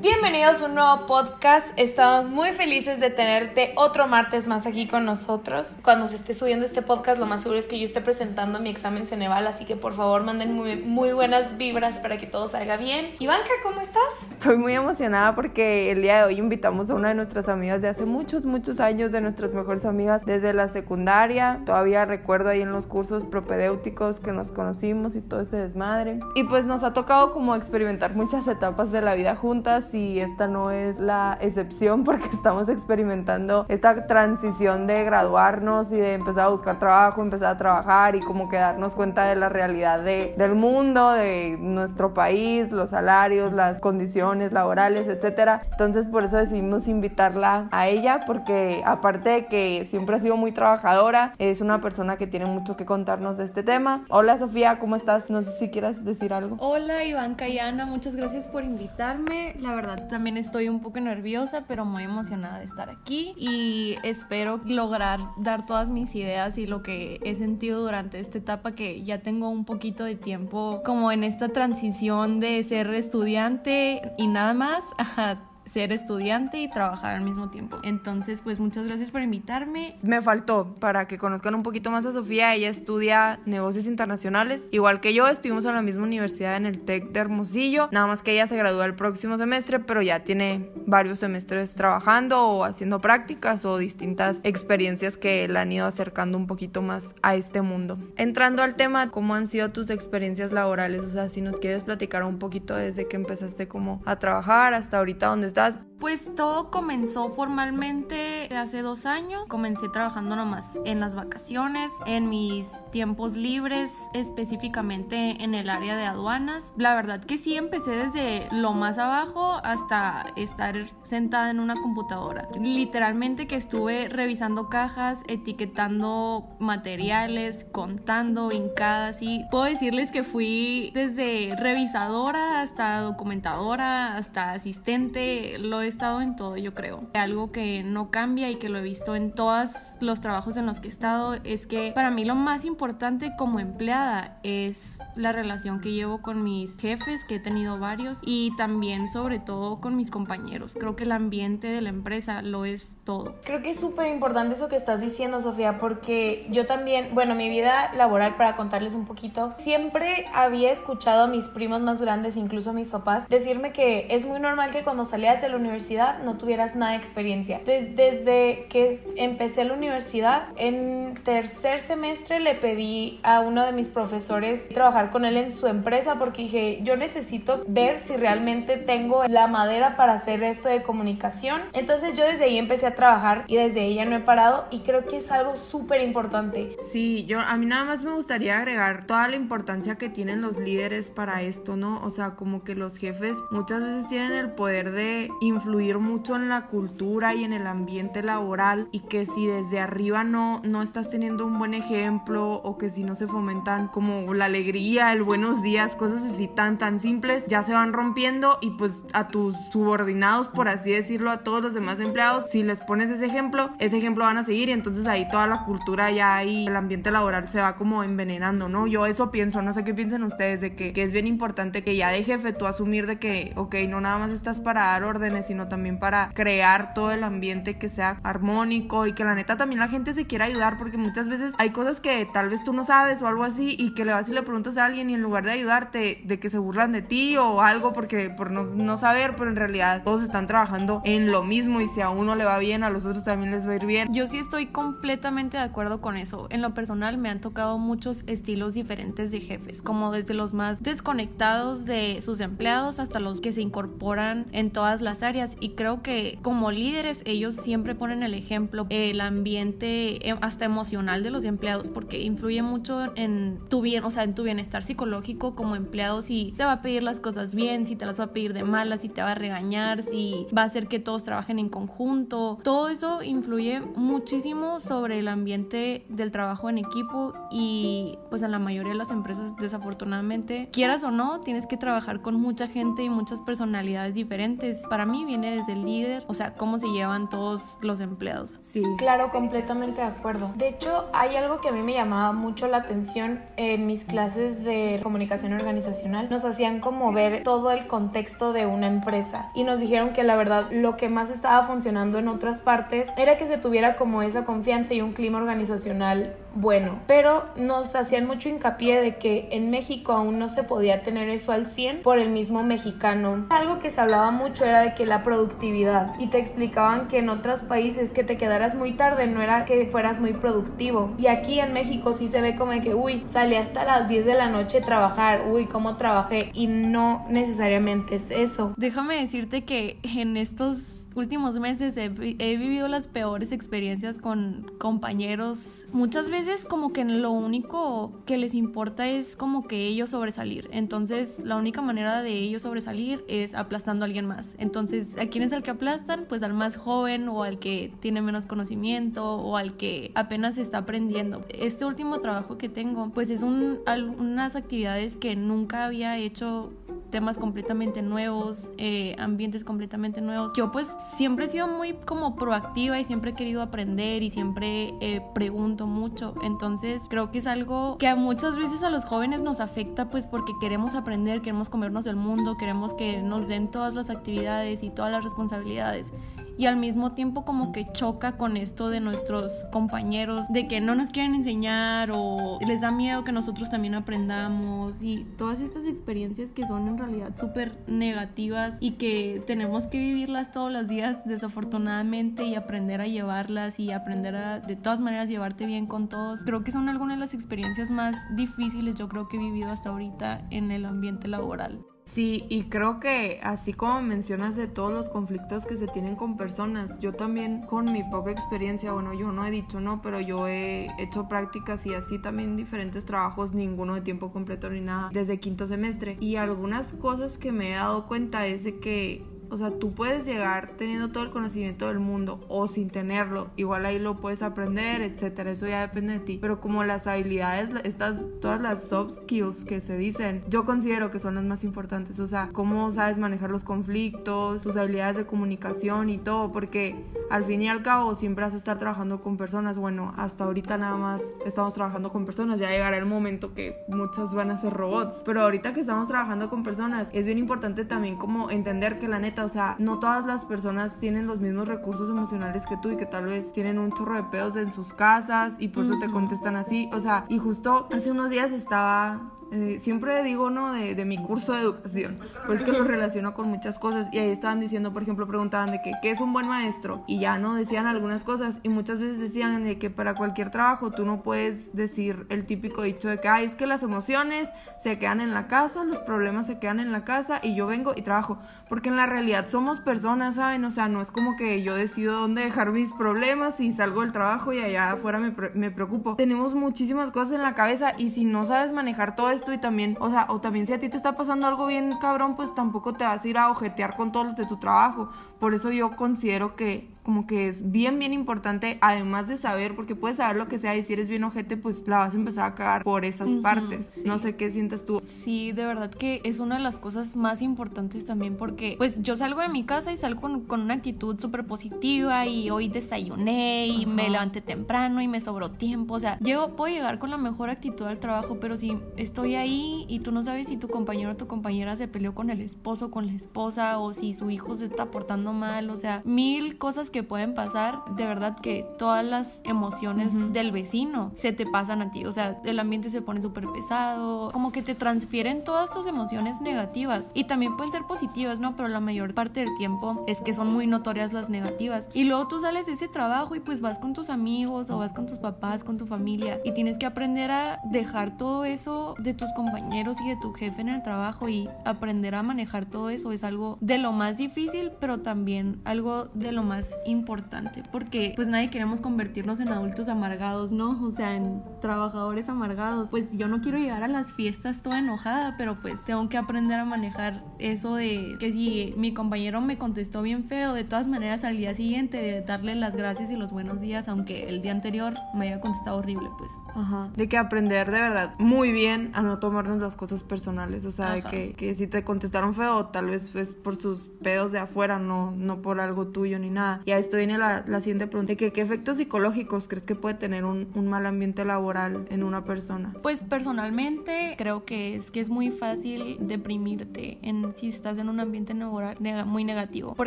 Bienvenidos a un nuevo podcast. Estamos muy felices de tenerte otro martes más aquí con nosotros. Cuando se esté subiendo este podcast, lo más seguro es que yo esté presentando mi examen Ceneval, así que por favor manden muy, buenas vibras para que todo salga bien. Ivanka, ¿cómo estás? Estoy muy emocionada porque el día de hoy invitamos a una de nuestras amigas de hace muchos, muchos años, de nuestras mejores amigas desde la secundaria. Todavía recuerdo ahí en los cursos propedéuticos que nos conocimos y todo ese desmadre. Y pues nos ha tocado como experimentar muchas etapas de la vida juntas y esta no es la excepción porque estamos experimentando esta transición de graduarnos y de empezar a buscar trabajo, empezar a trabajar y como que darnos cuenta de la realidad de, del mundo, de nuestro país, los salarios, las condiciones laborales, etcétera. Entonces por eso decidimos invitarla a ella porque aparte de que siempre ha sido muy trabajadora, es una persona que tiene mucho que contarnos de este tema. Hola Sofía, ¿cómo estás? No sé si quieras decir algo. Hola Iván y Ana, muchas gracias por invitarme. La verdad también estoy un poco nerviosa, pero muy emocionada de estar aquí y espero lograr dar todas mis ideas y lo que he sentido durante esta etapa que ya tengo un poquito de tiempo como en esta transición de ser estudiante y nada más a ser estudiante y trabajar al mismo tiempo. Entonces, pues muchas gracias por invitarme. Me faltó para que conozcan un poquito más a Sofía. Ella estudia negocios internacionales. Igual que yo, estuvimos en la misma universidad en el TEC de Hermosillo. Nada más que ella se gradúa el próximo semestre, pero ya tiene varios semestres trabajando o haciendo prácticas o distintas experiencias que la han ido acercando un poquito más a este mundo. Entrando al tema, ¿cómo han sido tus experiencias laborales? O sea, si nos quieres platicar un poquito desde que empezaste como a trabajar hasta ahorita donde estás does pues todo comenzó formalmente hace dos años. Comencé trabajando nomás en las vacaciones, en mis tiempos libres, específicamente en el área de aduanas. La verdad que sí, empecé desde lo más abajo hasta estar sentada en una computadora. Literalmente que estuve revisando cajas, etiquetando materiales, contando, hincadas y puedo decirles que fui desde revisadora hasta documentadora, hasta asistente, estado en todo, yo creo. Algo que no cambia y que lo he visto en todos los trabajos en los que he estado es que para mí lo más importante como empleada es la relación que llevo con mis jefes, que he tenido varios, y también sobre todo con mis compañeros. Creo que el ambiente de la empresa lo es todo. Creo que es súper importante eso que estás diciendo, Sofía, porque yo también, bueno, mi vida laboral, para contarles un poquito, siempre había escuchado a mis primos más grandes, incluso a mis papás, decirme que es muy normal que cuando salías de la universidad no tuvieras nada de experiencia. Entonces, desde que empecé la universidad, en tercer semestre le pedí a uno de mis profesores trabajar con él en su empresa porque dije, yo necesito ver si realmente tengo la madera para hacer esto de comunicación. Entonces yo desde ahí empecé a trabajar y desde ya no he parado y creo que es algo súper importante. Sí, yo a mí nada más me gustaría agregar toda la importancia que tienen los líderes para esto, ¿no? O sea, como que los jefes muchas veces tienen el poder de influir mucho en la cultura y en el ambiente laboral y que si desde arriba no, no estás teniendo un buen ejemplo o que si no se fomentan como la alegría, el buenos días, cosas así tan tan simples, ya se van rompiendo y pues a tus subordinados, por así decirlo, a todos los demás empleados, si les pones ese ejemplo, ese ejemplo van a seguir y entonces ahí toda la cultura ya y el ambiente laboral se va como envenenando, ¿no? Yo eso pienso, no sé qué piensan ustedes de que, que es bien importante que ya de jefe tú asumir de que, ok, no nada más estás para dar orden sino también para crear todo el ambiente que sea armónico y que la neta también la gente se quiera ayudar porque muchas veces hay cosas que tal vez tú no sabes o algo así y que le vas y le preguntas a alguien y en lugar de ayudarte, de que se burlan de ti o algo porque por no, no saber, pero en realidad todos están trabajando en lo mismo y si a uno le va bien, a los otros también les va a ir bien. Yo sí estoy completamente de acuerdo con eso. En lo personal me han tocado muchos estilos diferentes de jefes, como desde los más desconectados de sus empleados hasta los que se incorporan en todas las áreas y creo que como líderes ellos siempre ponen el ejemplo, el ambiente eh, hasta emocional de los empleados porque influye mucho en tu bien, o sea, en tu bienestar psicológico como empleado si te va a pedir las cosas bien, si te las va a pedir de malas, si te va a regañar, si va a hacer que todos trabajen en conjunto. Todo eso influye muchísimo sobre el ambiente del trabajo en equipo y pues en la mayoría de las empresas desafortunadamente, quieras o no, tienes que trabajar con mucha gente y muchas personalidades diferentes. Para mí viene desde el líder, o sea, cómo se llevan todos los empleados. Sí. Claro, completamente de acuerdo. De hecho, hay algo que a mí me llamaba mucho la atención en mis clases de comunicación organizacional. Nos hacían como ver todo el contexto de una empresa y nos dijeron que la verdad lo que más estaba funcionando en otras partes era que se tuviera como esa confianza y un clima organizacional bueno, pero nos hacían mucho hincapié de que en México aún no se podía tener eso al 100 por el mismo mexicano. Algo que se hablaba mucho era de que la productividad y te explicaban que en otros países que te quedaras muy tarde no era que fueras muy productivo y aquí en México sí se ve como que uy, salí hasta las 10 de la noche a trabajar, uy, cómo trabajé y no necesariamente es eso. Déjame decirte que en estos últimos meses he, he, vivido las peores experiencias con compañeros. Muchas veces como que lo único que les importa es como que ellos sobresalir. Entonces la única manera de ellos sobresalir es aplastando a alguien más. Entonces, ¿a quién es el que aplastan? Pues al más joven o al que tiene menos conocimiento o al que apenas está aprendiendo. Este último trabajo que tengo pues es un, unas actividades que nunca había hecho temas completamente nuevos, eh, ambientes completamente nuevos. Yo pues siempre he sido muy como proactiva y siempre he querido aprender y siempre eh, pregunto mucho. Entonces creo que es algo que muchas veces a los jóvenes nos afecta pues porque queremos aprender, queremos comernos el mundo, queremos que nos den todas las actividades y todas las responsabilidades y al mismo tiempo como que choca con esto de nuestros compañeros, de que no nos quieren enseñar o les da miedo que nosotros también aprendamos y todas estas experiencias que son en realidad súper negativas y que tenemos que vivirlas todos los días desafortunadamente y aprender a llevarlas y aprender a de todas maneras llevarte bien con todos. Creo que son algunas de las experiencias más difíciles yo creo que he vivido hasta ahorita en el ambiente laboral. Sí, y creo que así como mencionas de todos los conflictos que se tienen con personas, yo también con mi poca experiencia, bueno, yo no he dicho no, pero yo he hecho prácticas y así también diferentes trabajos, ninguno de tiempo completo ni nada, desde quinto semestre. Y algunas cosas que me he dado cuenta es de que o sea, tú puedes llegar teniendo todo el conocimiento del mundo o sin tenerlo. Igual ahí lo puedes aprender, etcétera. Eso ya depende de ti. Pero como las habilidades, estas, todas las soft skills que se dicen, yo considero que son las más importantes. O sea, cómo sabes manejar los conflictos, tus habilidades de comunicación y todo. Porque al fin y al cabo siempre vas a estar trabajando con personas. Bueno, hasta ahorita nada más estamos trabajando con personas. Ya llegará el momento que muchas van a ser robots. Pero ahorita que estamos trabajando con personas, es bien importante también como entender que la neta o sea, no todas las personas tienen los mismos recursos emocionales que tú y que tal vez tienen un chorro de pedos en sus casas y por eso te contestan así, o sea, y justo hace unos días estaba eh, siempre digo, ¿no? De, de, mi curso de educación, pues que lo relaciono con muchas cosas y ahí estaban diciendo, por ejemplo, preguntaban de que, ¿qué es un buen maestro? Y ya, ¿no? Decían algunas cosas y muchas veces decían de que para cualquier trabajo tú no puedes decir el típico dicho de que, ay, es que las emociones se quedan en la casa, los problemas se quedan en la casa y yo vengo y trabajo, porque en la realidad somos personas, ¿saben? O sea, no es como que yo decido dónde dejar mis problemas y salgo del trabajo y allá afuera me, me preocupo. Tenemos muchísimas cosas en la cabeza y si no sabes manejar todo esto y también, o sea, o también si a ti te está pasando algo bien cabrón, pues tampoco te vas a ir a ojetear con todos los de tu trabajo. Por eso yo considero que como que es bien, bien importante, además de saber, porque puedes saber lo que sea y si eres bien ojete, pues la vas a empezar a cagar por esas partes. No sé qué sientes tú. Sí, de verdad que es una de las cosas más importantes también porque pues yo salgo de mi casa y salgo con, una actitud súper positiva y hoy desayuné y me levanté temprano y me sobró tiempo, o sea, llego, puedo llegar con la mejor actitud al trabajo, pero si estoy ahí y tú no sabes si tu compañero o tu compañera se peleó con el esposo, con la esposa o si su hijo se está portando mal, o sea, mil cosas que pueden pasar, de verdad que todas las emociones del vecino se te pasan a ti. O sea, el ambiente se pone súper pesado, como que te transfieren todas tus emociones negativas. Y también pueden ser positivas, ¿no? Pero la mayor parte del tiempo es que son muy notorias las negativas. Y luego tú sales de ese trabajo y pues vas con tus amigos o vas con tus papás, con tu familia. Y tienes que aprender a dejar todo eso de tus compañeros y de tu jefe en el trabajo y aprender a manejar todo eso. Es algo de lo más difícil, pero también algo de lo más importante porque pues nadie queremos convertirnos en adultos amargados, ¿no? O sea, en trabajadores amargados. Pues yo no quiero llegar a las fiestas toda enojada, pero pues tengo que aprender a manejar eso de que si mi compañero me contestó bien feo, de todas maneras al día siguiente de darle las gracias y los buenos días, aunque el día anterior me haya contestado horrible, pues. Ajá. De que aprender de verdad muy bien a no tomarnos las cosas personales. O sea, de que, que, si te contestaron feo, tal vez es por sus pedos de afuera, no, no por algo tuyo ni nada. Y a esto viene la, la siguiente pregunta: que, ¿qué efectos psicológicos crees que puede tener un, un, mal ambiente laboral en una persona? Pues personalmente creo que es que es muy fácil deprimirte en si estás en un ambiente laboral muy negativo. Por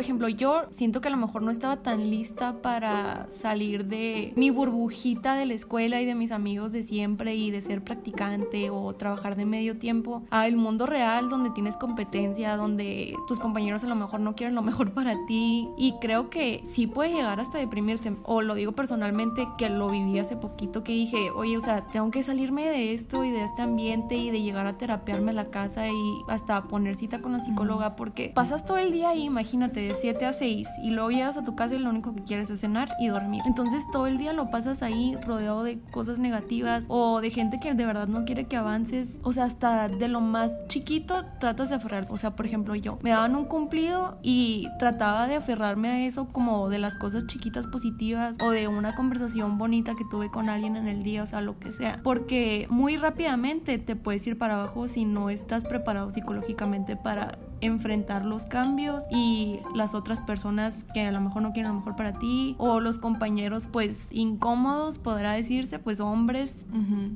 ejemplo, yo siento que a lo mejor no estaba tan lista para salir de mi burbujita de la escuela y de mis amigos de siempre y de ser practicante o trabajar de medio tiempo a el mundo real donde tienes competencia, donde tus compañeros a lo mejor no quieren lo mejor para ti y creo que sí puede llegar hasta deprimirte o lo digo personalmente que lo viví hace poquito que dije, oye, o sea, tengo que salirme de esto y de este ambiente y de llegar a terapiarme a la casa y hasta poner cita con la psicóloga porque pasas todo el día ahí, imagínate, de 7 a 6 y luego llegas a tu casa y lo único que quieres es cenar y dormir. Entonces todo el día lo pasas ahí rodeado de cosas negativas o de gente que de verdad no quiere que avances. O sea, hasta de lo más chiquito tratas de aferrar. O sea, por ejemplo, yo me daban un cumplido y trataba de aferrarme a eso como de las cosas chiquitas positivas o de una conversación bonita que tuve con alguien en el día, o sea, lo que sea. Porque muy rápidamente te puedes ir para abajo si no estás preparado psicológicamente para enfrentar los cambios y las otras personas que a lo mejor no quieren lo mejor para ti o los compañeros pues incómodos podrá decirse pues hombres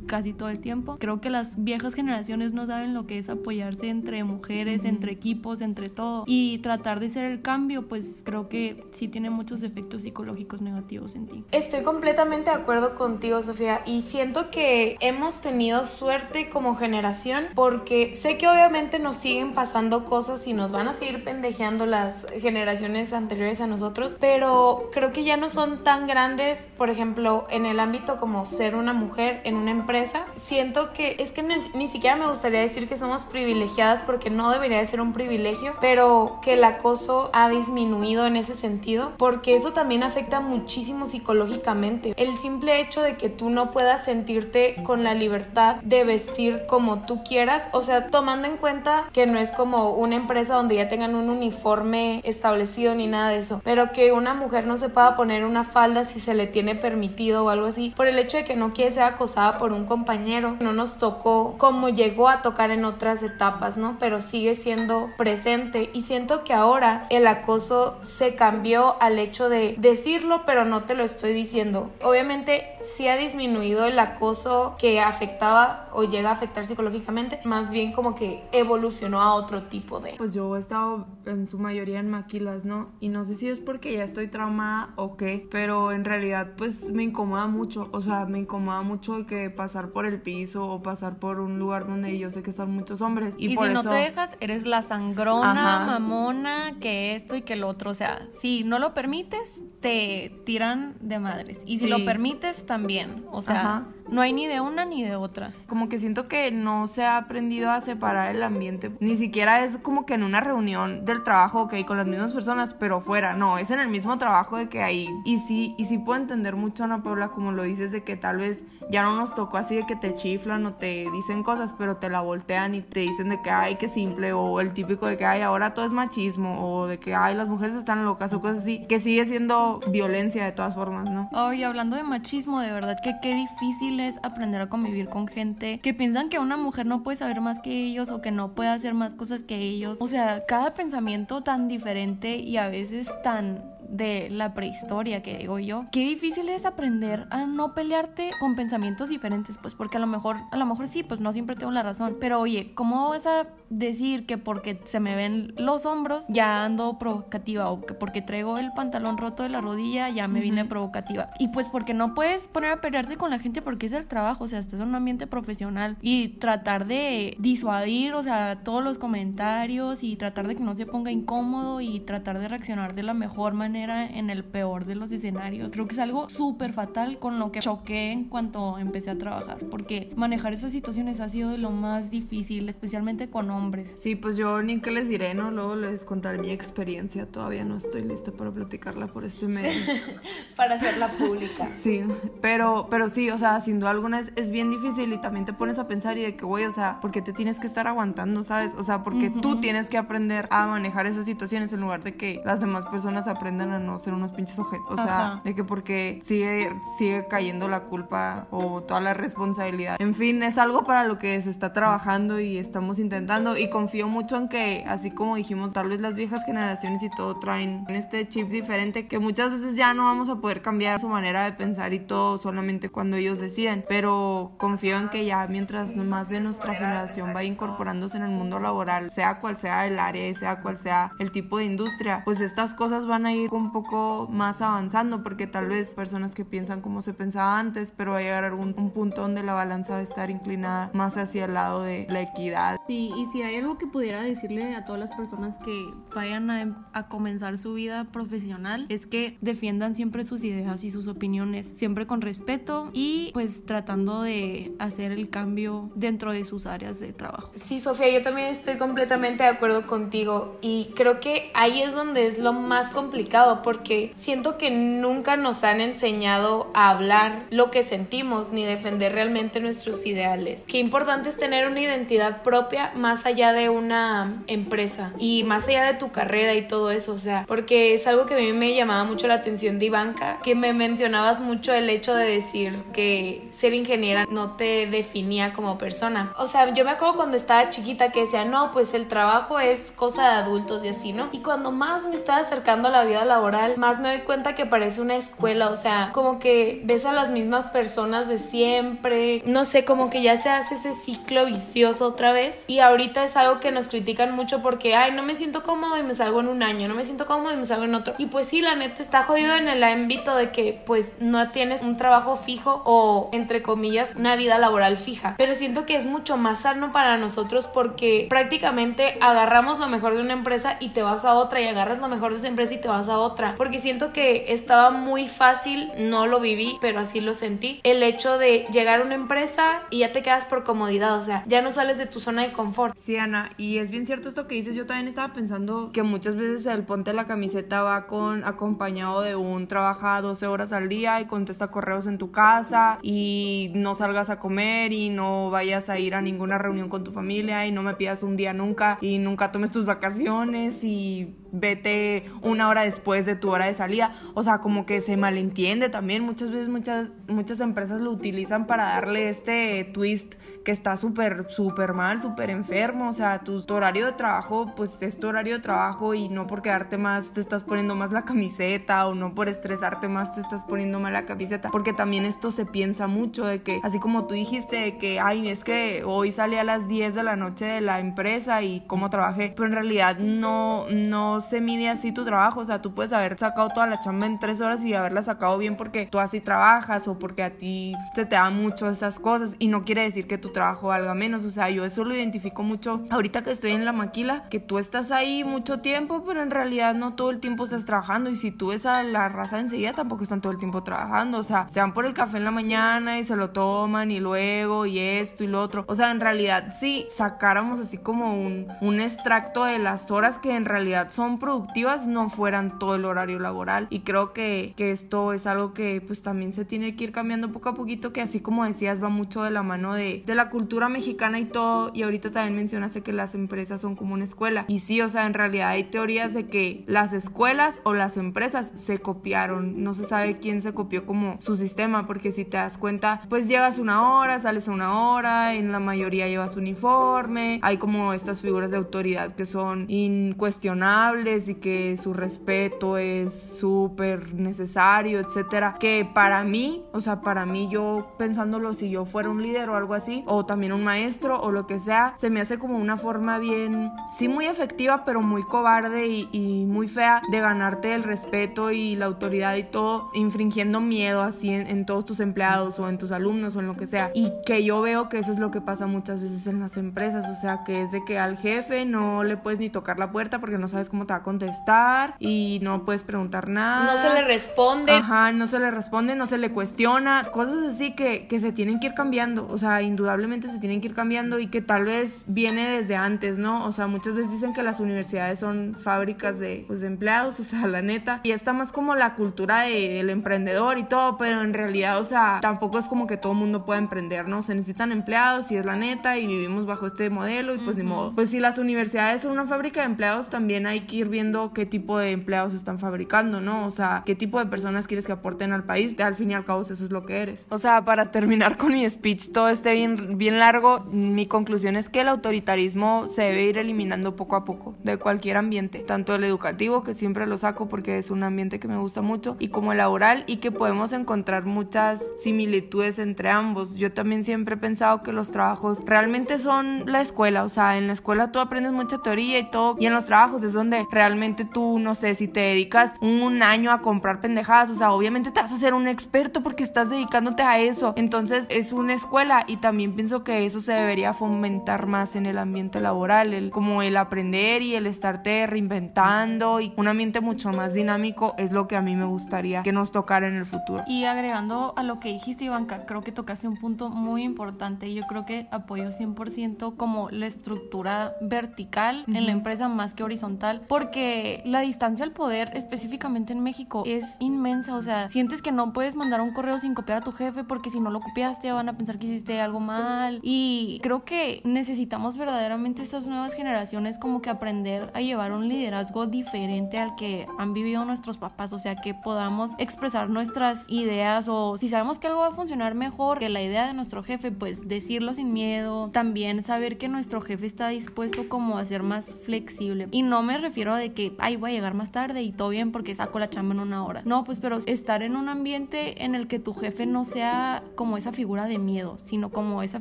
casi todo el tiempo. Creo que las viejas generaciones no saben lo que es apoyarse entre mujeres entre equipos entre todo. Y tratar de ser el cambio pues creo que sí tiene muchos efectos psicológicos negativos en ti. Estoy completamente de acuerdo contigo Sofía y siento que hemos tenido suerte como generación porque sé que obviamente nos siguen pasando cosas y nos van a seguir pendejeando las generaciones anteriores a nosotros, pero creo que ya no son tan grandes, por ejemplo, en el ámbito como ser una mujer en una empresa. Siento que es que ni, siquiera me gustaría decir que somos privilegiadas porque no debería de ser un privilegio, pero que el acoso ha disminuido en ese sentido, porque eso también afecta muchísimo psicológicamente. El simple hecho de que tú no puedas sentirte con la libertad de vestir como tú quieras, o sea, tomando en cuenta que no es como una empresa donde ya tengan un uniforme establecido ni nada de eso, pero que una mujer no se pueda poner una falda si se le tiene permitido o algo así, por el hecho de que no quiere ser acosada por un compañero. No nos tocó como llegó a tocar en otras etapas, ¿no? Pero sigue siendo presente y siento que ahora el acoso se cambió al hecho de decirlo, pero no te lo estoy diciendo. Obviamente sí ha disminuido el acoso que afectaba o llega a afectar psicológicamente, más bien como que evolucionó a otro tipo de pues yo he estado en su mayoría en maquilas, ¿no? Y no sé si es porque ya estoy traumada o qué, pero en realidad pues me incomoda mucho, o sea, me incomoda mucho que pasar por el piso o pasar por un lugar donde yo sé que están muchos hombres. Y, si no te dejas, eres la sangrona, mamona, que esto y que lo otro, o sea, si no lo permites, te tiran de madres. Y si lo permites, también, o sea... No hay ni de una ni de otra. Como que siento que no se ha aprendido a separar el ambiente. Ni siquiera es como que en una reunión del trabajo, ok, con las mismas personas, pero fuera. No, es en el mismo trabajo de que hay. Y sí, y sí puedo entender mucho, Ana Paula, como lo dices, de que tal vez ya no nos tocó así de que te chiflan o te dicen cosas, pero te la voltean y te dicen de que, ay, qué simple. O el típico de que, ay, ahora todo es machismo. O de que, ay, las mujeres están locas o cosas así. Que sigue siendo violencia de todas formas, ¿no? Ay, hablando de machismo, de verdad que qué difícil aprender a convivir con gente que piensan que una mujer no puede saber más que ellos o que no puede hacer más cosas que ellos. O sea, cada pensamiento tan diferente y a veces tan de la prehistoria, que digo yo. Qué difícil es aprender a no pelearte con pensamientos diferentes, pues porque a lo mejor, a lo mejor sí, pues no siempre tengo la razón. Pero oye, ¿cómo vas a decir que porque se me ven los hombros ya ando provocativa o que porque traigo el pantalón roto de la rodilla ya me vine provocativa? Y pues porque no puedes poner a pelearte con la gente porque es el trabajo, o sea, estás en un ambiente profesional y tratar de disuadir, o sea, todos los comentarios y tratar de que no se ponga incómodo y tratar de reaccionar de la mejor manera manera en el peor de los escenarios. Creo que es algo súper fatal con lo que choqué en cuanto empecé a trabajar, porque manejar esas situaciones ha sido de lo más difícil, especialmente con hombres. Sí, pues yo ni que les diré, ¿no? Luego les contaré mi experiencia, todavía no estoy lista para platicarla por este medio. para hacerla pública. Sí, pero, pero sí, o sea, sin duda alguna es, es bien difícil y también te pones a pensar y de que, güey, o sea, ¿por qué te tienes que estar aguantando, sabes? O sea, porque tú tienes que aprender a manejar esas situaciones en lugar de que las demás personas aprendan a no ser unos pinches objetos. O sea, de que porque sigue, sigue cayendo la culpa o toda la responsabilidad. En fin, es algo para lo que se está trabajando y estamos intentando y confío mucho en que, así como dijimos, tal vez las viejas generaciones y todo traen este chip diferente que muchas veces ya no vamos a poder cambiar su manera de pensar y todo solamente cuando ellos deciden, pero confío en que ya mientras más de nuestra generación vaya incorporándose en el mundo laboral, sea cual sea el área, sea cual sea el tipo de industria, pues estas cosas van a ir un poco más avanzando porque tal vez personas que piensan como se pensaba antes, pero va a llegar a algún un punto donde la balanza va a estar inclinada más hacia el lado de la equidad. Sí, y si hay algo que pudiera decirle a todas las personas que vayan a, a comenzar su vida profesional, es que defiendan siempre sus ideas y sus opiniones, siempre con respeto y pues tratando de hacer el cambio dentro de sus áreas de trabajo. Sí, Sofía, yo también estoy completamente de acuerdo contigo y creo que ahí es donde es lo más complicado porque siento que nunca nos han enseñado a hablar lo que sentimos ni defender realmente nuestros ideales. Qué importante es tener una identidad propia más allá de una empresa y más allá de tu carrera y todo eso, o sea, porque es algo que a mí me llamaba mucho la atención de Ivanka, que me mencionabas mucho el hecho de decir que ser ingeniera no te definía como persona. O sea, yo me acuerdo cuando estaba chiquita que decía, no, pues el trabajo es cosa de adultos y así, ¿no? Y cuando más me estaba acercando a la vida laboral, más me doy cuenta que parece una escuela, o sea, como que ves a las mismas personas de siempre, no sé, como que ya se hace ese ciclo vicioso otra vez. Y ahorita es algo que nos critican mucho porque, ay, no me siento cómodo y me salgo en un año, no me siento cómodo y me salgo en otro. Y pues sí, la neta está jodido en el ámbito de que pues no tienes un trabajo fijo o entre comillas una vida laboral fija. Pero siento que es mucho más sano para nosotros porque prácticamente agarramos lo mejor de una empresa y te vas a otra y agarras lo mejor de esa empresa y te vas a otra. Porque siento que estaba muy fácil, no lo viví, pero así lo sentí. El hecho de llegar a una empresa y ya te quedas por comodidad, o sea, ya no sales de tu zona de confort. Sí, Ana, y es bien cierto esto que dices, yo también estaba pensando que muchas veces el ponte la camiseta va con acompañado de un trabaja 12 horas al día y contesta correos en tu casa y no salgas a comer y no vayas a ir a ninguna reunión con tu familia y no me pidas un día nunca y nunca tomes tus vacaciones y vete una hora después de tu hora de salida. O sea, como que se malentiende también. Muchas veces muchas, muchas empresas lo utilizan para darle este twist que está súper, súper mal, súper enfermo. O sea, tu, horario de trabajo, pues es tu horario de trabajo y no por quedarte más te estás poniendo más la camiseta o no por estresarte más te estás poniendo más la camiseta. Porque también esto se piensa mucho de que, así como tú dijiste, de que, ay, es que hoy salí a las 10 de la noche de la empresa y cómo trabajé. Pero en realidad no, no se mide así tu trabajo. O sea, tú puedes haber sacado toda la chamba en tres horas y haberla sacado bien porque tú así trabajas o porque a ti se te dan mucho esas cosas. Y no quiere decir que tu trabajo valga menos. O sea, yo eso lo identifico mucho ahorita que estoy en la maquila, que tú estás ahí mucho tiempo, pero en realidad no todo el tiempo estás trabajando. Y si tú ves a la raza enseguida, tampoco están todo el tiempo trabajando. O sea, se van por el café en la mañana y se lo toman y luego y esto y lo otro. O sea, en realidad, si sacáramos así como un, un extracto de las horas que en realidad son productivas, no fueran todo el horario laboral. Y creo que, que esto es algo que pues también se tiene que ir cambiando poco a poquito, que así como decías, va mucho de la mano de, de la cultura mexicana y todo. Y ahorita también mencionaste que las empresas son como una escuela. Y sí, o sea, en realidad hay teorías de que las escuelas o las empresas se copiaron. No se sabe quién se copió como su sistema, porque si te das cuenta, pues llegas una hora, sales a una hora, en la mayoría llevas uniforme. Hay como estas figuras de autoridad que son incuestionables y que su respeto es súper necesario, etcétera. Que para mí, o sea, para mí, yo pensándolo, si yo fuera un líder o algo así, o también un maestro o lo que sea, se me hace como una forma bien, sí, muy efectiva, pero muy cobarde y, y muy fea de ganarte el respeto y la autoridad y todo, infringiendo miedo así en, en todos tus empleados o en tus alumnos o en lo que sea. Y que yo veo que eso es lo que pasa muchas veces en las empresas, o sea, que es de que al jefe no le puedes ni tocar la puerta porque no sabes cómo te va a contestar y no puedes preguntar nada. No se le responde. Ajá, no se le responde, no se le cuestiona, cosas así que, que se tienen que ir cambiando, o sea, indudablemente se tienen que ir cambiando y que tal vez viene desde antes, ¿no? O sea, muchas veces dicen que las universidades son fábricas de, pues, de empleados, o sea, la neta, y está más como la cultura del emprendedor y todo, pero en realidad, o sea, tampoco es como que todo el mundo pueda emprender, ¿no? Se necesitan empleados y es la neta y vivimos bajo este modelo y pues ni modo. Pues si las universidades son una fábrica de empleados, también hay que ir viendo qué tipo de empleados están fabricando, ¿no? O sea, qué tipo de personas quieres que aporten al país, al fin y al cabo eso es lo que eres. O sea, para terminar con mi speech, todo este bien, bien largo, mi conclusión es que el autoritarismo se debe ir eliminando poco a poco de cualquier ambiente, tanto el educativo, que siempre lo saco porque es un ambiente que me gusta mucho, y como el laboral, y que podemos encontrar muchas similitudes entre ambos. Yo también siempre he pensado que los trabajos realmente son la escuela, o sea, en la escuela tú aprendes mucha teoría y todo, y en los trabajos es donde realmente tú, no sé, si te dedicas un año a comprar pendejadas, o sea, obviamente te vas a ser un experto porque estás dedicándote a eso. Entonces es una escuela y también pienso que eso se debería fomentar más en el ambiente laboral, el, como el aprender y el estarte reinventando y un ambiente mucho más dinámico es lo que a mí me gustaría que nos tocara en el futuro. Y agregando a lo que dijiste, Ivanka, creo que tocaste un punto muy importante. Yo creo que apoyo 100% como la estructura vertical en la empresa más que horizontal, porque la distancia al poder, específicamente en México, es inmensa. O sea, sientes que no puedes mandar un correo sin copiar a tu jefe porque si no lo copiaste van a pensar que hiciste algo mal. Y creo que necesitamos verdaderamente estas nuevas generaciones como que aprender a llevar un liderazgo diferente al que han vivido nuestros papás. O sea, que podamos expresar nuestras ideas o si sabemos que algo va a funcionar mejor que la idea de nuestro jefe, pues decirlo sin miedo. También saber que nuestro jefe está dispuesto como a ser más flexible. Y no me refiero a de que, ay, voy a llegar más tarde y todo bien porque saco la chamba en una hora. No, pues pero estar en un ambiente en el que tu jefe no sea como esa figura de miedo, sino como esa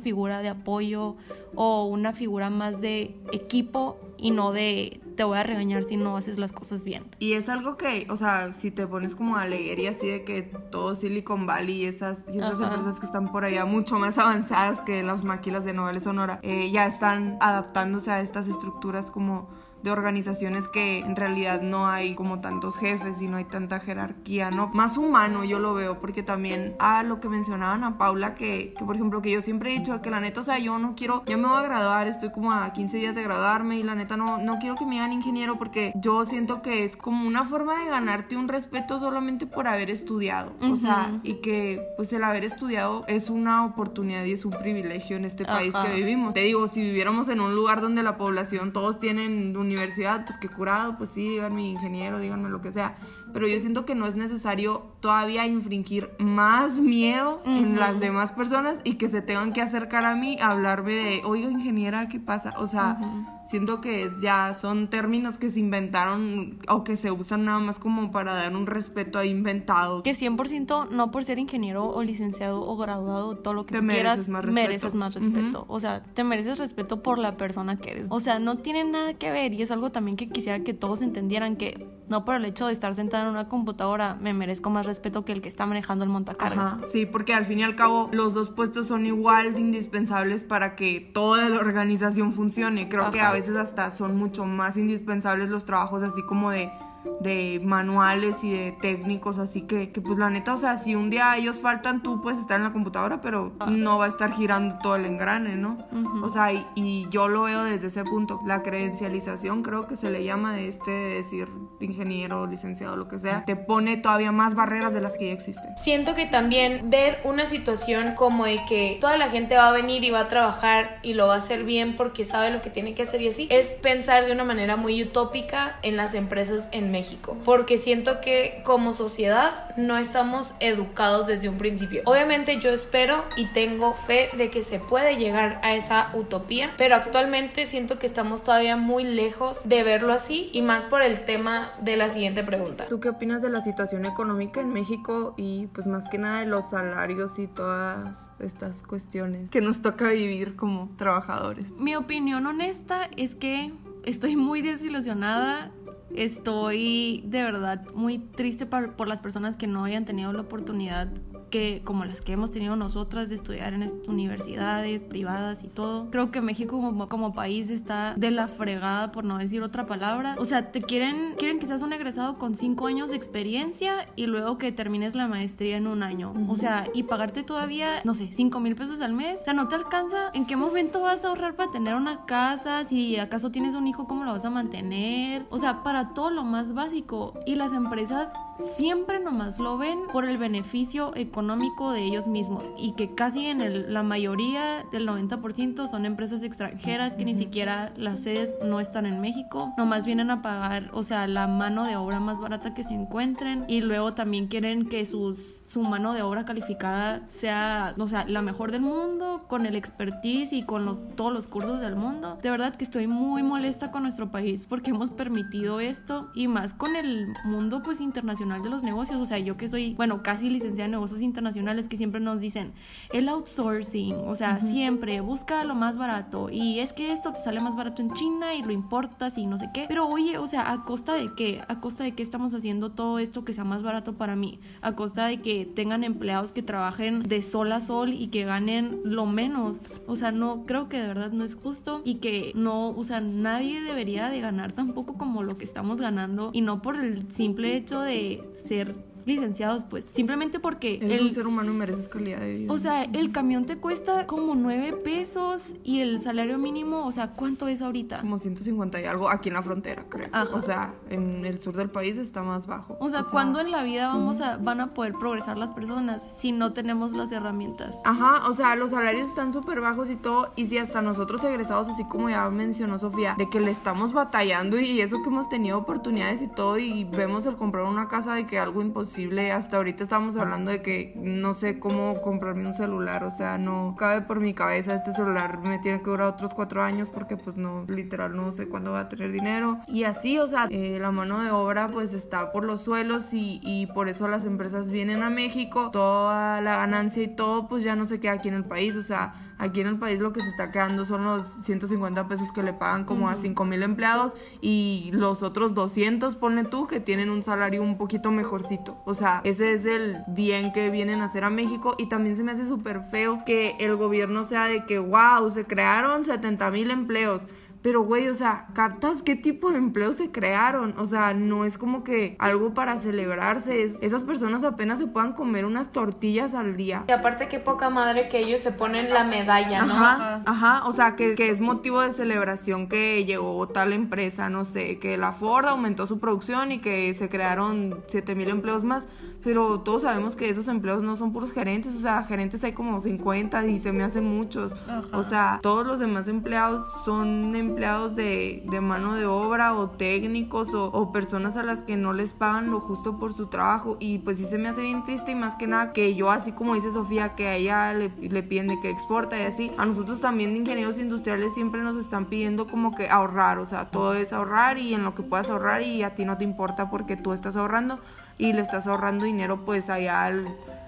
figura de apoyo o una figura más de equipo y no de te voy a regañar si no haces las cosas bien. Y es algo que, o sea, si te pones como a leer y así de que todo Silicon Valley y esas, y esas empresas que están por allá mucho más avanzadas que las maquilas de Novela Sonora, eh, ya están adaptándose a estas estructuras como de organizaciones que en realidad no hay como tantos jefes y no hay tanta jerarquía, ¿no? Más humano yo lo veo, porque también a lo que mencionaban a Paula, que, que por ejemplo, que yo siempre he dicho que la neta, o sea, yo no quiero, ya me voy a graduar, estoy como a 15 días de graduarme y la neta no, no quiero que me hagan ingeniero porque yo siento que es como una forma de ganarte un respeto solamente por haber estudiado, o sea, y que pues el haber estudiado es una oportunidad y es un privilegio en este país que vivimos. Te digo, si viviéramos en un lugar donde la población todos tienen universidad, pues que curado, pues sí, díganme ingeniero, díganme lo que sea. Pero yo siento que no es necesario todavía infringir más miedo en las demás personas y que se tengan que acercar a mí a hablarme de, oiga, ingeniera, ¿qué pasa? O sea, siento que es ya son términos que se inventaron o que se usan nada más como para dar un respeto ahí inventado. Que 100% no por ser ingeniero o licenciado o graduado, todo lo que Te tú mereces quieras, más mereces más respeto. O sea, te mereces respeto por la persona que eres. O sea, no tiene nada que ver y es algo también que quisiera que todos entendieran que no por el hecho de estar sentada en una computadora me merezco más respeto que el que está manejando el montacargas. Ajá, sí, porque al fin y al cabo los dos puestos son igual de indispensables para que toda la organización funcione. Creo que a veces hasta son mucho más indispensables los trabajos así como de de manuales y de técnicos, así que, que pues la neta, o sea, si un día ellos faltan, tú puedes estar en la computadora, pero no va a estar girando todo el engrane, ¿no? O sea, y, y yo lo veo desde ese punto. La credencialización creo que se le llama de este de decir ingeniero, licenciado, lo que sea, te pone todavía más barreras de las que ya existen. Siento que también ver una situación como de que toda la gente va a venir y va a trabajar y lo va a hacer bien porque sabe lo que tiene que hacer y así, es pensar de una manera muy utópica en las empresas en México. Porque siento que como sociedad no estamos educados desde un principio. Obviamente yo espero y tengo fe de que se puede llegar a esa utopía, pero actualmente siento que estamos todavía muy lejos de verlo así y más por el tema de la siguiente pregunta. ¿Tú qué opinas de la situación económica en México y pues más que nada de los salarios y todas estas cuestiones que nos toca vivir como trabajadores? Mi opinión honesta es que estoy muy desilusionada. Estoy de verdad muy triste por, las personas que no hayan tenido la oportunidad que como las que hemos tenido nosotras de estudiar en universidades privadas y todo. Creo que México como, como país está de la fregada, por no decir otra palabra. O sea, te quieren, quieren que seas un egresado con cinco años de experiencia y luego que termines la maestría en un año. O sea, y pagarte todavía, no sé, cinco mil pesos al mes. O sea, no te alcanza. ¿En qué momento vas a ahorrar para tener una casa? Si acaso tienes un hijo, ¿cómo lo vas a mantener? O sea, para todo lo más básico. Y las empresas siempre nomás lo ven por el beneficio económico de ellos mismos y que casi en el, la mayoría del 90% son empresas extranjeras que ni siquiera las sedes no están en México, nomás vienen a pagar, o sea, la mano de obra más barata que se encuentren y luego también quieren que sus, su mano de obra calificada sea, o sea, la mejor del mundo, con el expertise y con los, todos los cursos del mundo. De verdad que estoy muy molesta con nuestro país porque hemos permitido esto y más con el mundo pues internacional de los negocios. O sea, yo que soy, bueno, casi licenciada en negocios internacionales, que siempre nos dicen el outsourcing, o sea, siempre busca lo más barato. Y es que esto te sale más barato en China y lo importas y no sé qué. Pero oye, o sea, ¿a costa de qué? ¿A costa de qué estamos haciendo todo esto que sea más barato para mí? ¿A costa de que tengan empleados que trabajen de sol a sol y que ganen lo menos? O sea, no, creo que de verdad no es justo y que no, o sea, nadie debería de ganar tampoco como lo que estamos ganando y no por el simple hecho de ser licenciados, pues simplemente porque es el ser humano mereces calidad de vida. O sea, el camión te cuesta como 9 pesos y el salario mínimo, o sea, ¿cuánto es ahorita? Como 150 y algo aquí en la frontera, creo. O sea, en el sur del país está más bajo. O sea, ¿cuándo en la vida vamos a van a poder progresar las personas si no tenemos las herramientas? Ajá, o sea, los salarios están súper bajos y todo y si hasta nosotros egresados, así como ya mencionó Sofía, de que le estamos batallando y eso que hemos tenido oportunidades y todo y vemos el comprar una casa de que algo imposible hasta ahorita estamos hablando de que no sé cómo comprarme un celular. O sea, no cabe por mi cabeza este celular. Me tiene que durar otros cuatro años porque pues no, literal, no sé cuándo va a tener dinero. Y así, o sea, eh, la mano de obra pues está por los suelos y, y por eso las empresas vienen a México. Toda la ganancia y todo pues ya no se queda aquí en el país. O sea, Aquí en el país lo que se está quedando son los 150 pesos que le pagan como a 5 mil empleados y los otros 200, ponle tú, que tienen un salario un poquito mejorcito. O sea, ese es el bien que vienen a hacer a México y también se me hace súper feo que el gobierno sea de que, wow, se crearon 70 mil empleos pero, güey, o sea, ¿captas qué tipo de empleos se crearon? O sea, no es como que algo para celebrarse. Es, esas personas apenas se puedan comer unas tortillas al día. Y aparte, qué poca madre que ellos se ponen la medalla, ¿no? Ajá, ajá. O sea, que, que es motivo de celebración que llegó tal empresa, no sé, que la Ford aumentó su producción y que se crearon 7 mil empleos más pero todos sabemos que esos empleos no son puros gerentes, o sea, gerentes hay como 50 y se me hacen muchos. O sea, todos los demás empleados son empleados de, de mano de obra o técnicos o, o, personas a las que no les pagan lo justo por su trabajo. Y pues sí se me hace bien triste y más que nada que yo así como dice Sofía que a ella le, le piden de que exporta y así, a nosotros también de ingenieros industriales siempre nos están pidiendo como que ahorrar, o sea, todo es ahorrar y en lo que puedas ahorrar y a ti no te importa porque tú estás ahorrando y le estás ahorrando dinero pues allá al,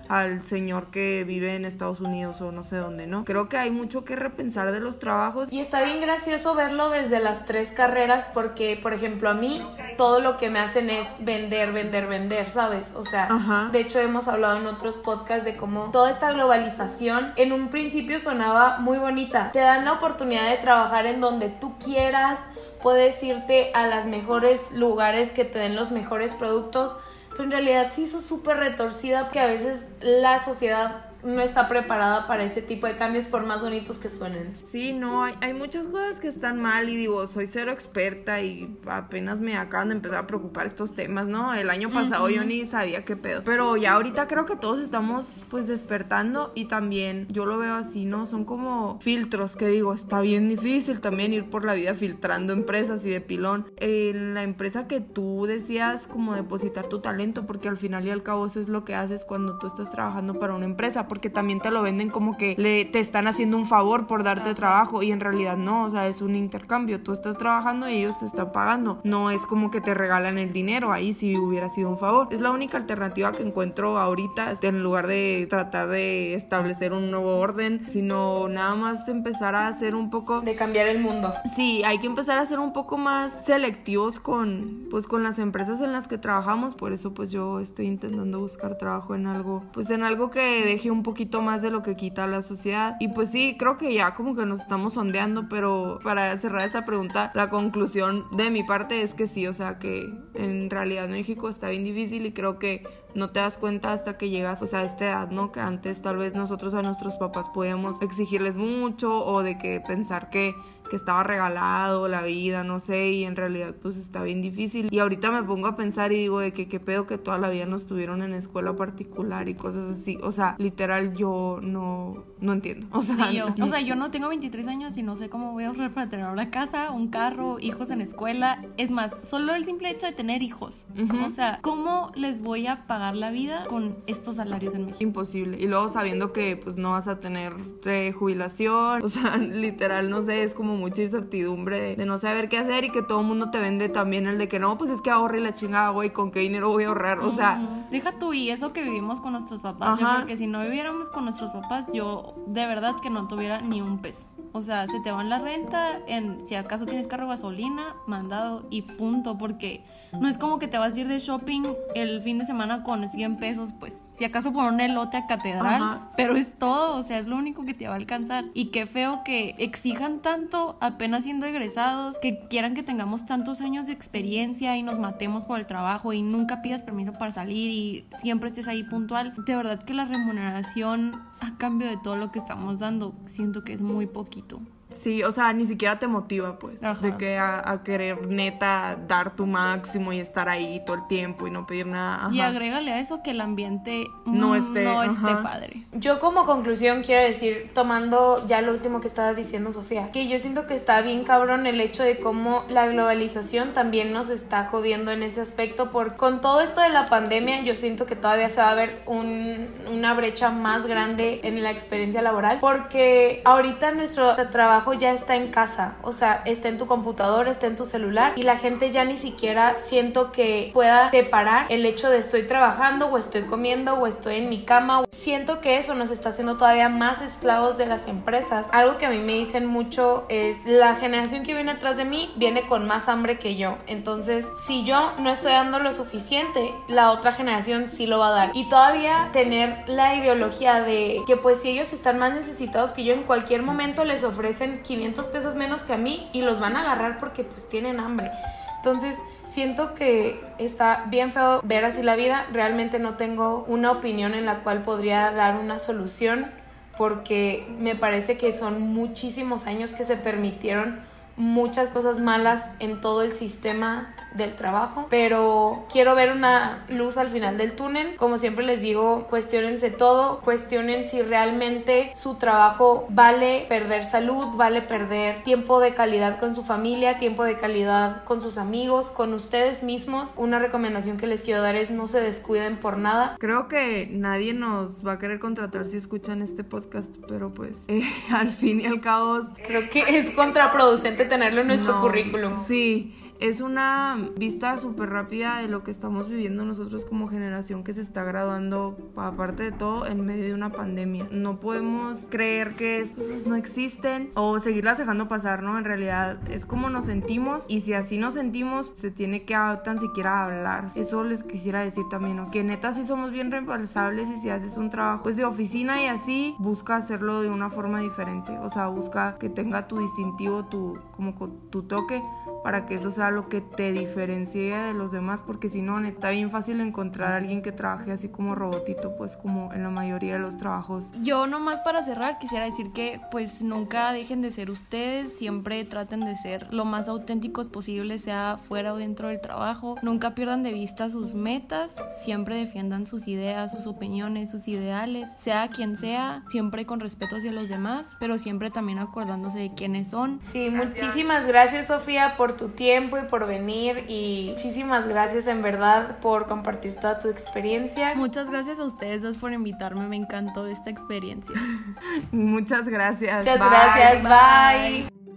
al señor que vive en Estados Unidos o no sé dónde, ¿no? Creo que hay mucho que repensar de los trabajos. Y está bien gracioso verlo desde las tres carreras porque, por ejemplo, a mí todo lo que me hacen es vender, vender, vender, ¿sabes? O sea, de hecho hemos hablado en otros podcasts de cómo toda esta globalización en un principio sonaba muy bonita. Te dan la oportunidad de trabajar en donde tú quieras, puedes irte a los mejores lugares que te den los mejores productos pero en realidad sí hizo súper retorcida porque a veces la sociedad no está preparada para ese tipo de cambios por más bonitos que suenen. Sí, no, hay, hay, muchas cosas que están mal y digo, soy cero experta y apenas me acaban de empezar a preocupar estos temas, ¿no? El año pasado yo ni sabía qué pedo. Pero ya ahorita creo que todos estamos pues despertando y también yo lo veo así, ¿no? Son como filtros que digo, está bien difícil también ir por la vida filtrando empresas y de pilón. En la empresa que tú decías como depositar tu talento, porque al final y al cabo eso es lo que haces cuando tú estás trabajando para una empresa porque también te lo venden como que le, te están haciendo un favor por darte trabajo y en realidad no, o sea, es un intercambio. Tú estás trabajando y ellos te están pagando. No es como que te regalan el dinero, ahí si hubiera sido un favor. Es la única alternativa que encuentro ahorita en lugar de tratar de establecer un nuevo orden, sino nada más empezar a hacer un poco de cambiar el mundo. Sí, hay que empezar a ser un poco más selectivos con pues con las empresas en las que trabajamos, por eso pues yo estoy intentando buscar trabajo en algo, pues en algo que deje un poquito más de lo que quita la sociedad. Y pues sí, creo que ya como que nos estamos sondeando, pero para cerrar esta pregunta, la conclusión de mi parte es que sí, o sea que en realidad México está bien difícil y creo que no te das cuenta hasta que llegas, o sea, a esta edad, ¿no? Que antes tal vez nosotros a nuestros papás podíamos exigirles mucho o de que pensar que que estaba regalado la vida, no sé, y en realidad pues está bien difícil. Y ahorita me pongo a pensar y digo de que qué pedo que toda la vida nos tuvieron en escuela particular y cosas así. O sea, literal yo no, no entiendo. O sea, yo, o sea, yo no tengo 23 años y no sé cómo voy a ahorrar para tener una casa, un carro, hijos en escuela. Es más, solo el simple hecho de tener hijos. O sea, ¿cómo les voy a pagar la vida con estos salarios en México? Imposible. Y luego sabiendo que pues no vas a tener eh, jubilación. O sea, literal, no sé, es como mucha incertidumbre de, no saber qué hacer y que todo el mundo te vende también el de que no, pues es que ahorre la chingada, güey, con qué dinero voy a ahorrar, o sea. Deja tú y eso que vivimos con nuestros papás, porque si no viviéramos con nuestros papás, yo de verdad que no tuviera ni un peso. O sea, se te va en la renta, en si acaso tienes carro gasolina, mandado y punto, porque no es como que te vas a ir de shopping el fin de semana con 100 pesos, pues si acaso por un elote a catedral, pero es todo, o sea, es lo único que te va a alcanzar. Y qué feo que exijan tanto apenas siendo egresados, que quieran que tengamos tantos años de experiencia y nos matemos por el trabajo y nunca pidas permiso para salir y siempre estés ahí puntual. De verdad que la remuneración a cambio de todo lo que estamos dando, siento que es muy poquito. Sí, o sea, ni siquiera te motiva, pues. De que a, querer neta dar tu máximo y estar ahí todo el tiempo y no pedir nada. Y agrégale a eso que el ambiente no esté, no esté padre. Yo como conclusión quiero decir, tomando ya lo último que estabas diciendo, Sofía, que yo siento que está bien cabrón el hecho de cómo la globalización también nos está jodiendo en ese aspecto. Por con todo esto de la pandemia, yo siento que todavía se va a ver un, una brecha más grande en la experiencia laboral. Porque ahorita nuestro trabajo ya está en casa, o sea, está en tu computador, está en tu celular y la gente ya ni siquiera siento que pueda separar el hecho de estoy trabajando o estoy comiendo o estoy en mi cama. Siento que eso nos está haciendo todavía más esclavos de las empresas. Algo que a mí me dicen mucho es la generación que viene atrás de mí viene con más hambre que yo. Entonces, si yo no estoy dando lo suficiente, la otra generación sí lo va a dar. Y todavía tener la ideología de que pues si ellos están más necesitados que yo en cualquier momento les ofrecen 500 pesos menos que a mí y los van a agarrar porque pues tienen hambre. Entonces, siento que está bien feo ver así la vida. Realmente no tengo una opinión en la cual podría dar una solución porque me parece que son muchísimos años que se permitieron muchas cosas malas en todo el sistema del trabajo, pero quiero ver una luz al final del túnel. Como siempre les digo, cuestionense todo, cuestionen si realmente su trabajo vale perder salud, vale perder tiempo de calidad con su familia, tiempo de calidad con sus amigos, con ustedes mismos. Una recomendación que les quiero dar es no se descuiden por nada. Creo que nadie nos va a querer contratar si escuchan este podcast, pero pues eh, al fin y al cabo creo que es contraproducente tenerlo en nuestro currículum. Sí es una vista súper rápida de lo que estamos viviendo nosotros como generación que se está graduando, aparte de todo, en medio de una pandemia. No podemos creer que estas cosas no existen o seguirlas dejando pasar, ¿no? En realidad es como nos sentimos y si así nos sentimos, se tiene que tan siquiera hablar. Eso les quisiera decir también, que neta sí somos bien reemplazables y si haces un trabajo pues, de oficina y así, busca hacerlo de una forma diferente. O sea, busca que tenga tu distintivo, tu, como tu toque para que eso sea lo que te diferencie de los demás, porque si no, está bien fácil encontrar a alguien que trabaje así como robotito, pues como en la mayoría de los trabajos. Yo nomás para cerrar quisiera decir que pues nunca dejen de ser ustedes, siempre traten de ser lo más auténticos posible, sea fuera o dentro del trabajo, nunca pierdan de vista sus metas, siempre defiendan sus ideas, sus opiniones, sus ideales, sea quien sea, siempre con respeto hacia los demás, pero siempre también acordándose de quiénes son. Sí, muchísimas gracias Sofía por tu tiempo por venir y muchísimas gracias en verdad por compartir toda tu experiencia. Muchas gracias a ustedes dos por invitarme, me encantó esta experiencia. Muchas gracias. Muchas gracias, bye.